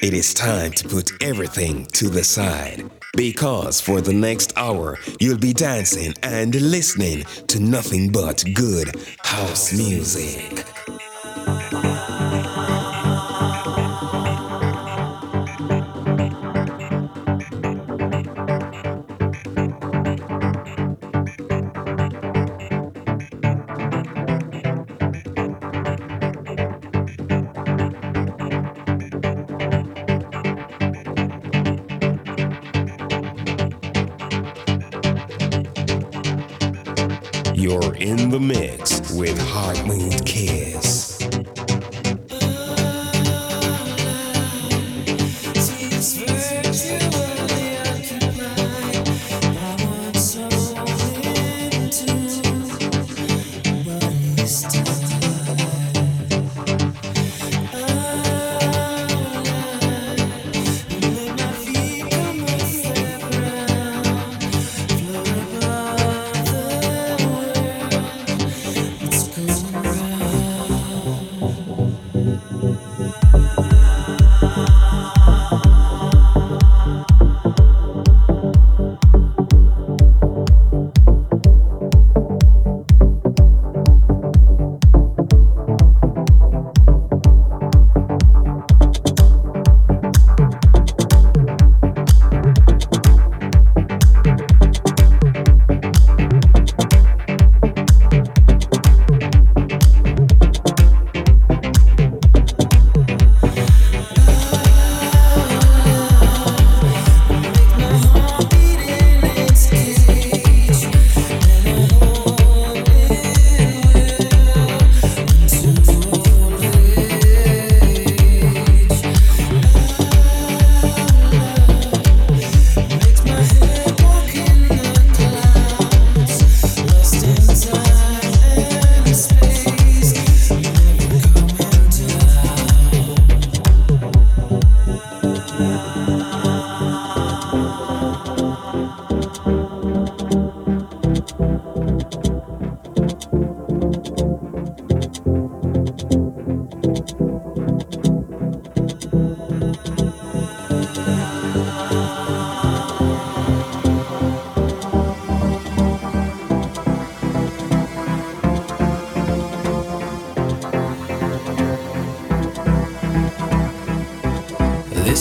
It is time to put everything to the side because for the next hour you'll be dancing and listening to nothing but good house music.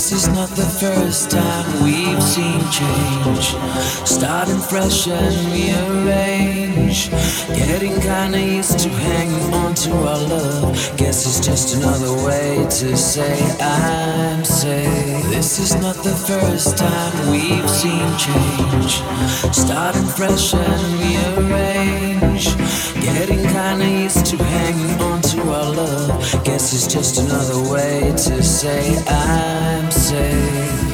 This is not the first time we've seen change. Starting fresh and rearrange. Getting kinda used to hanging on to our love. Guess it's just another way to say I'm safe. This is not the first time we've seen change. Starting fresh and rearrange. Getting kinda used to hanging on to our love. Guess it's just another way to say I'm safe.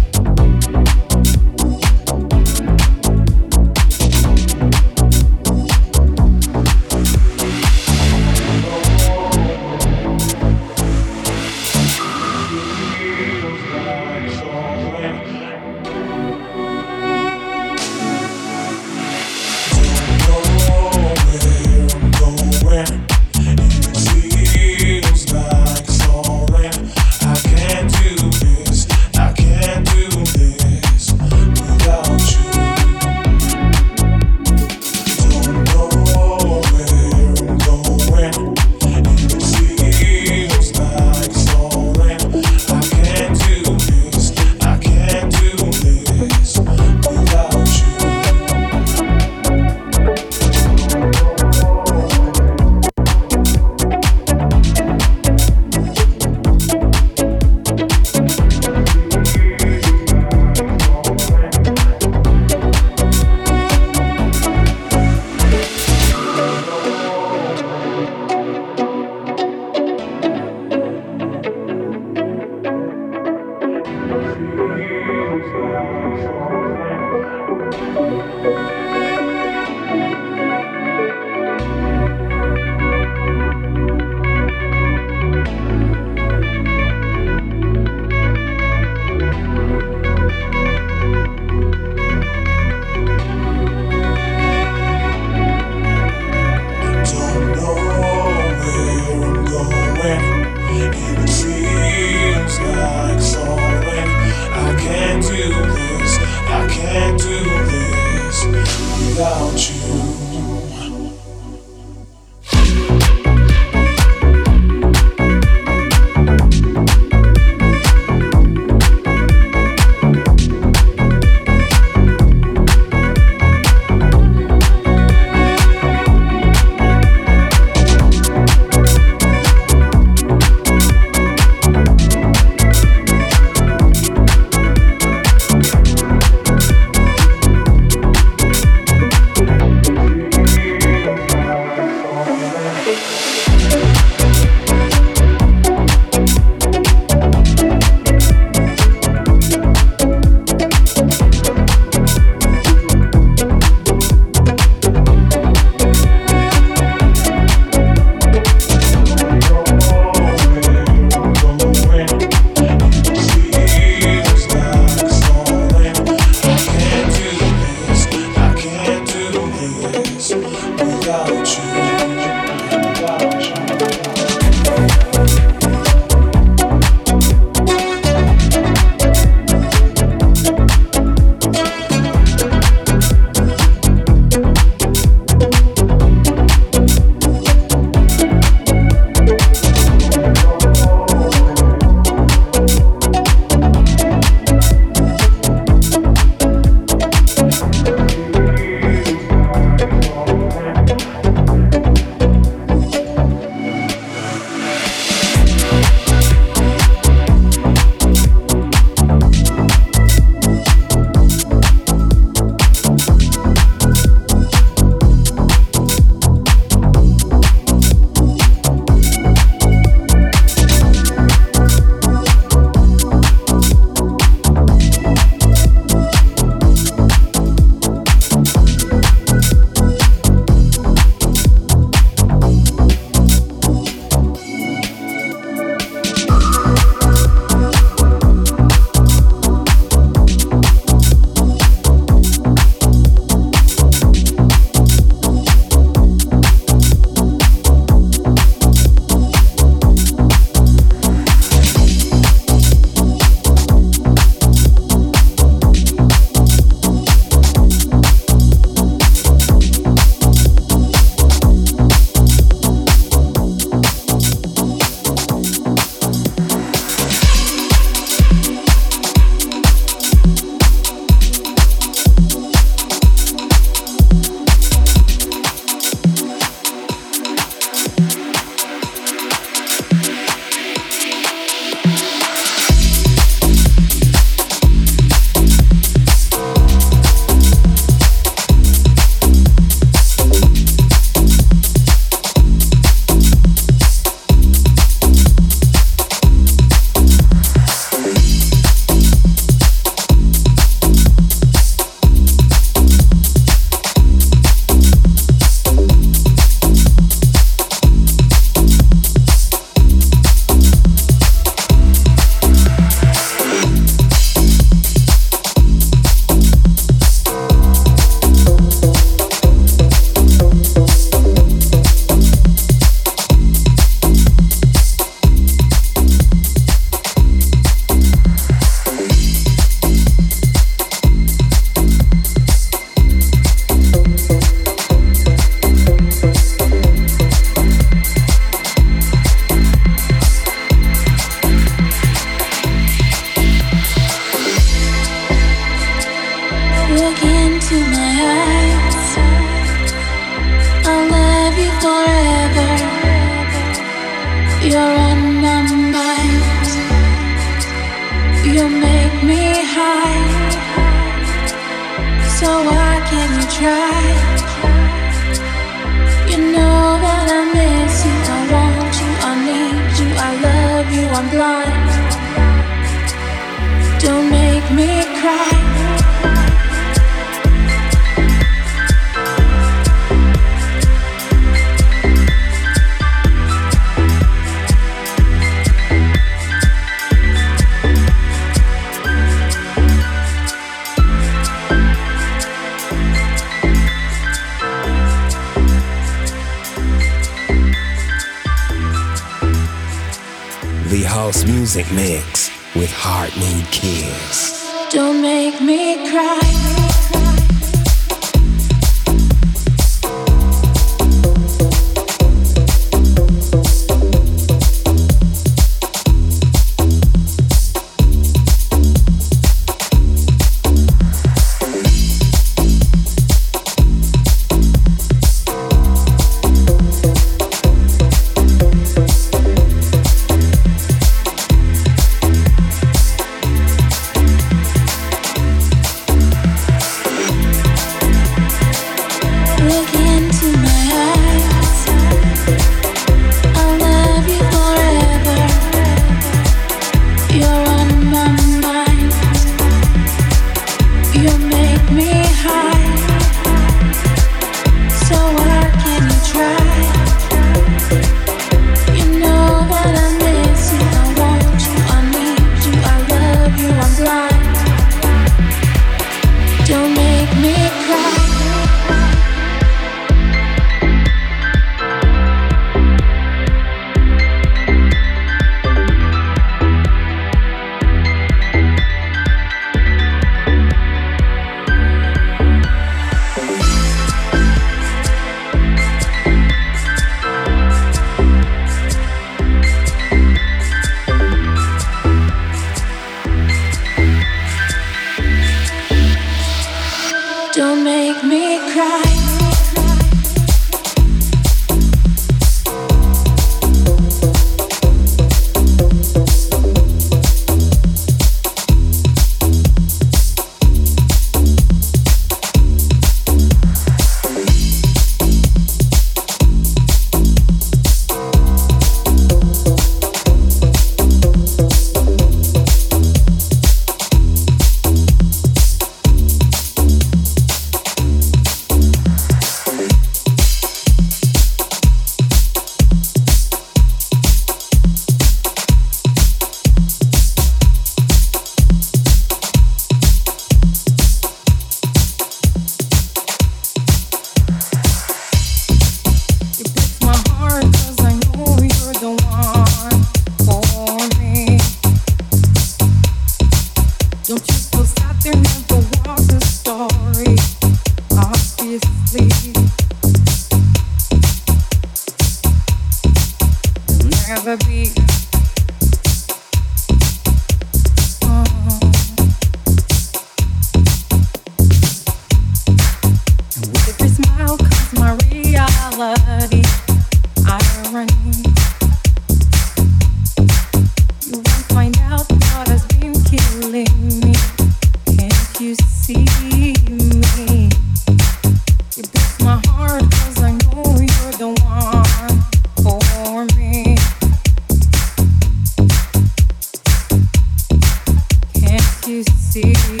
see.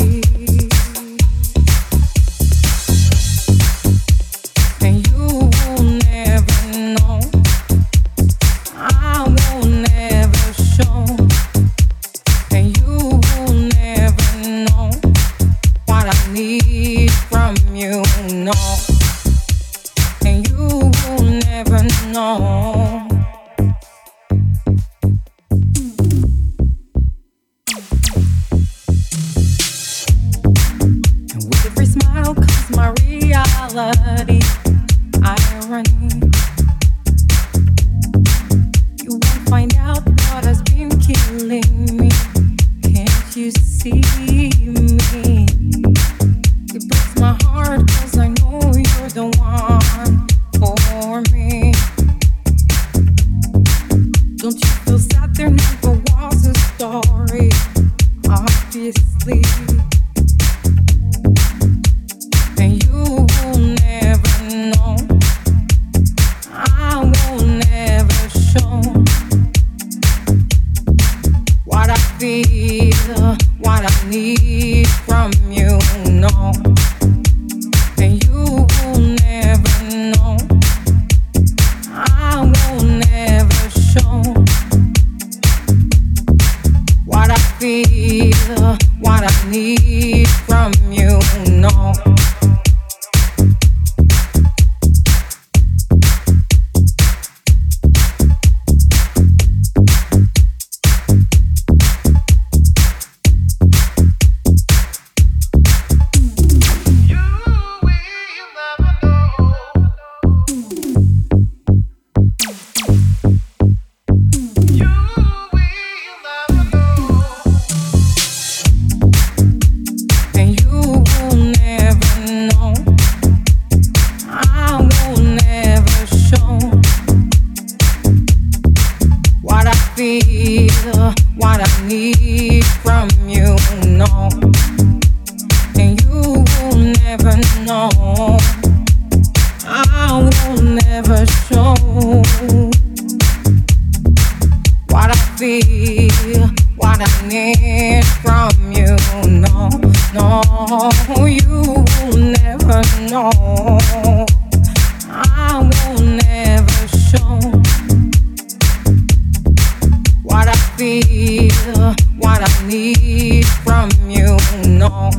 need from you, no.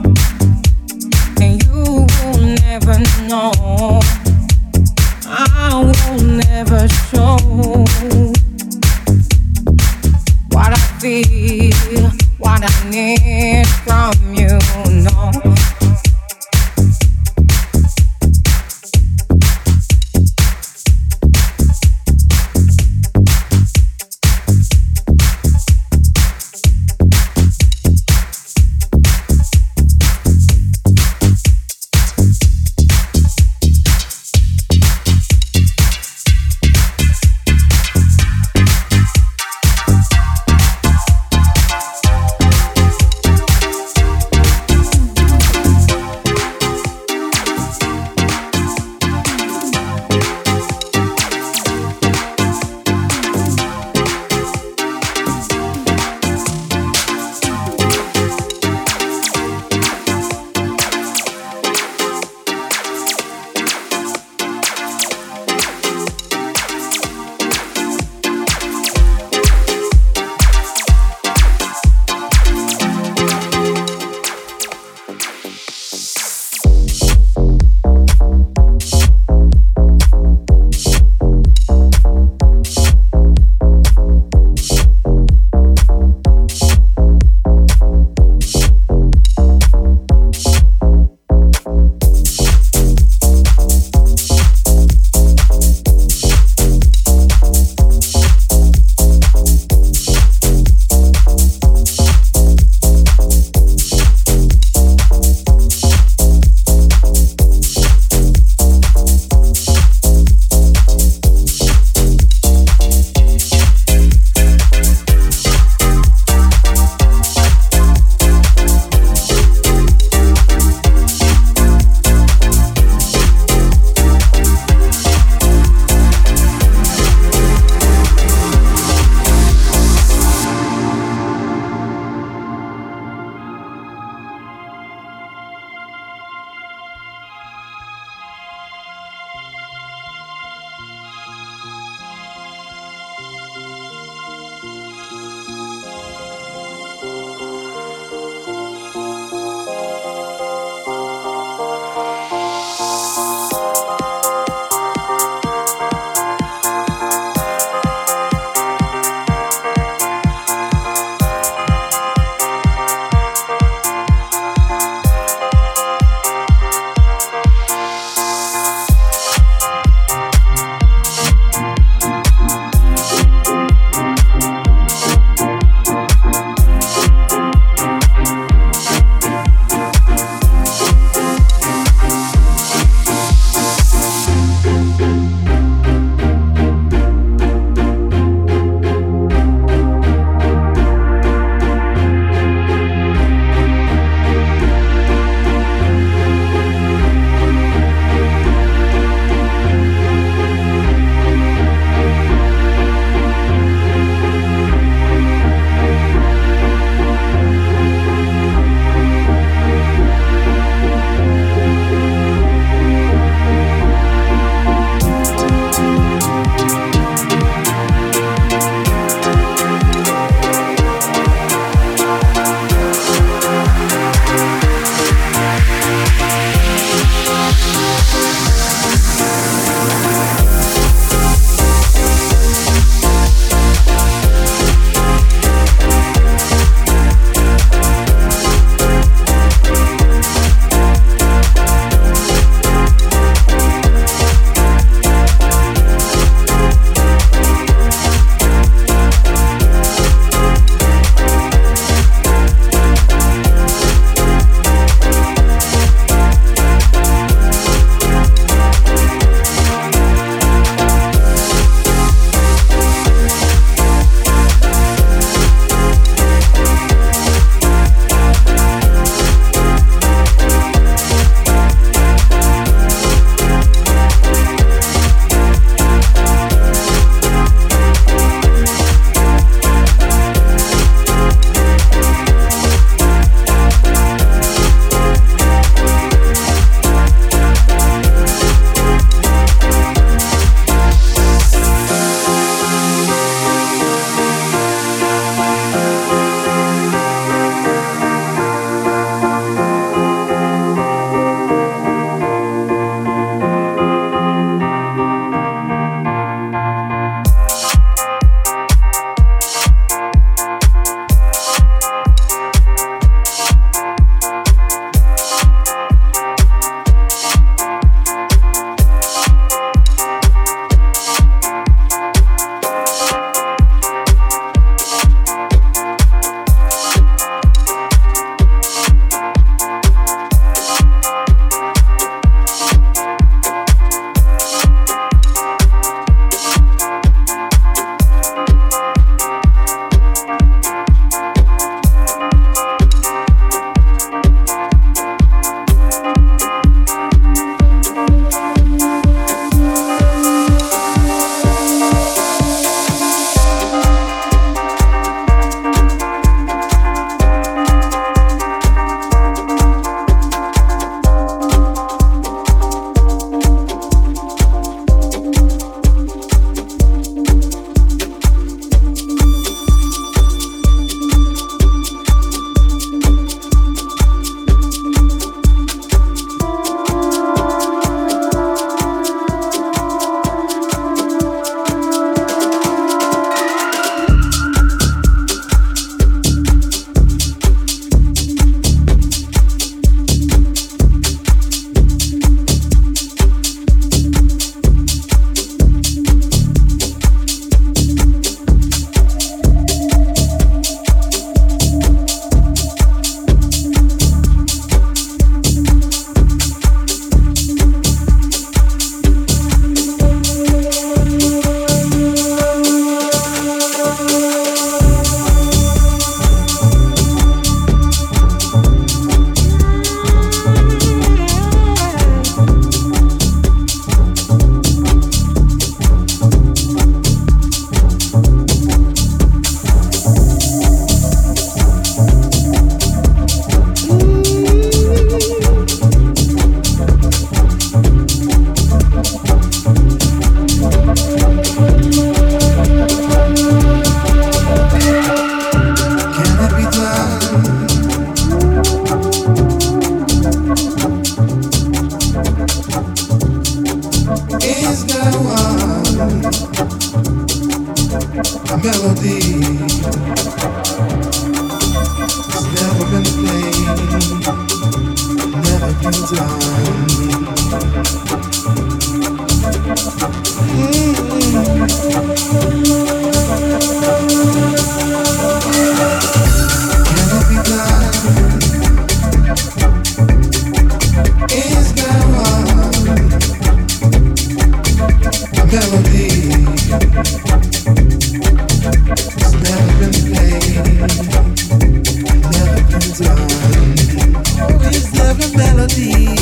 Is love a melody.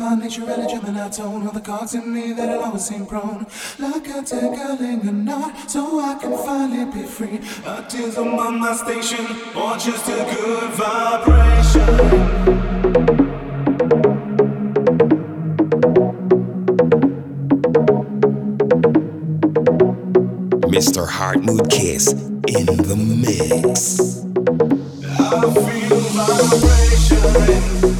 my nature, religion, and our tone. All the cards in me that'll always seem prone. Like I take a linger knot, so I can finally be free. My tears on my, my station, or just a good vibration. Mr. Heart Mood Kiss in the mix. I feel vibration.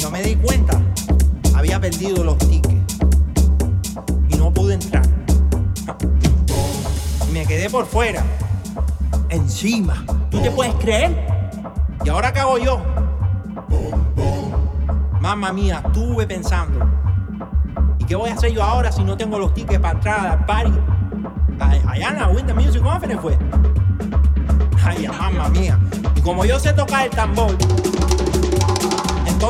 Cuando me di cuenta, había perdido los tickets y no pude entrar. Me quedé por fuera, encima. ¿Tú te puedes creer? ¿Y ahora qué hago yo? Mamma mía, estuve pensando. ¿Y qué voy a hacer yo ahora si no tengo los tickets para entrar al party? Allá en la Winter Music Conference fue. Ay, mamma mía. Y como yo sé tocar el tambor,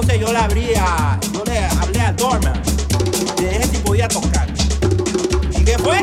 entonces yo le abrí a, yo le hablé a Dorman de ese si podía tocar. ¿Y qué fue?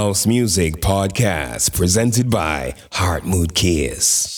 House Music Podcast presented by Heart Mood Kiss.